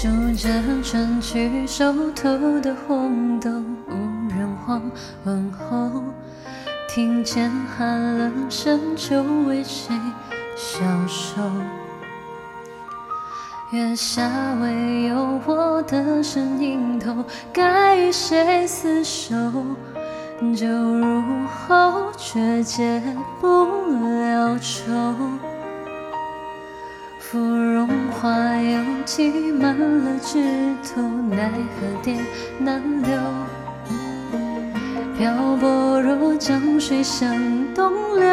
数着春去熟透的红豆，无人黄昏后，听见寒冷深秋为谁消瘦？月下唯有我的身影透，该与谁厮守？酒入喉，却解不了愁。芙蓉花又挤满了枝头，奈何蝶难留。漂泊若江水向东流。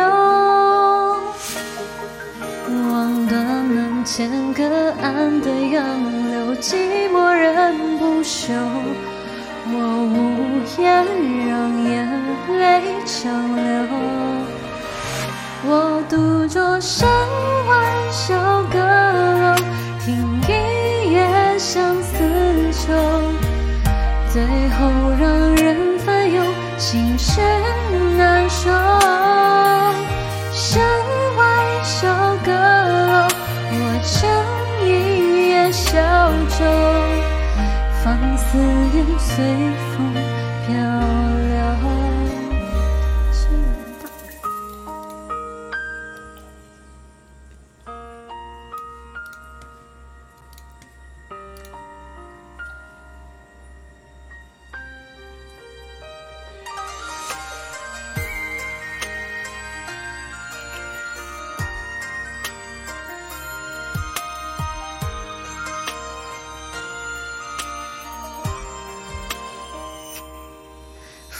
望断门前隔岸的杨柳，寂寞人不休。我无言，让眼泪长流。我独坐山外小阁最后让人烦忧，心事难收。山外小阁楼，我乘一叶小舟，放思念随风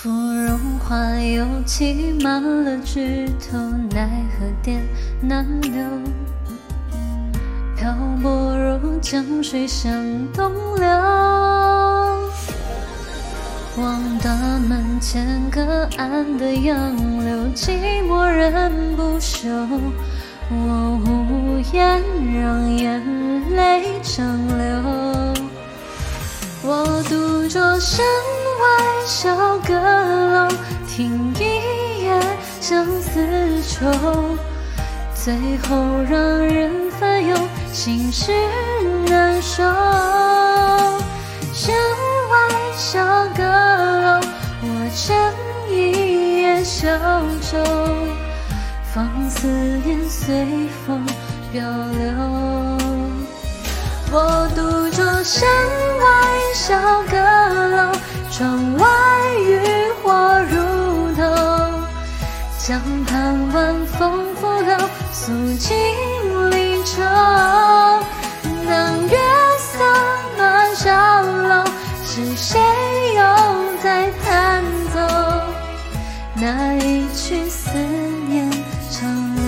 芙蓉花又挤满了枝头，奈何蝶难留。漂泊若江水向东流。望大门前隔岸的杨柳，寂寞人不休。我无言，让眼泪长流。我独酌山，听一夜相思愁，最后让人烦忧，心事难收。山外小阁楼，我撑一叶小舟，放思念随风漂流。我独坐山外小阁楼，窗外江畔晚风拂柳，诉尽离愁。当月色暖小楼，是谁又在弹奏那一曲思念长流？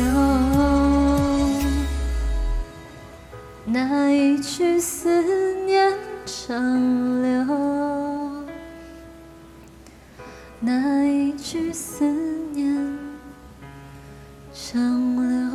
那一曲思念长流，那一句思上了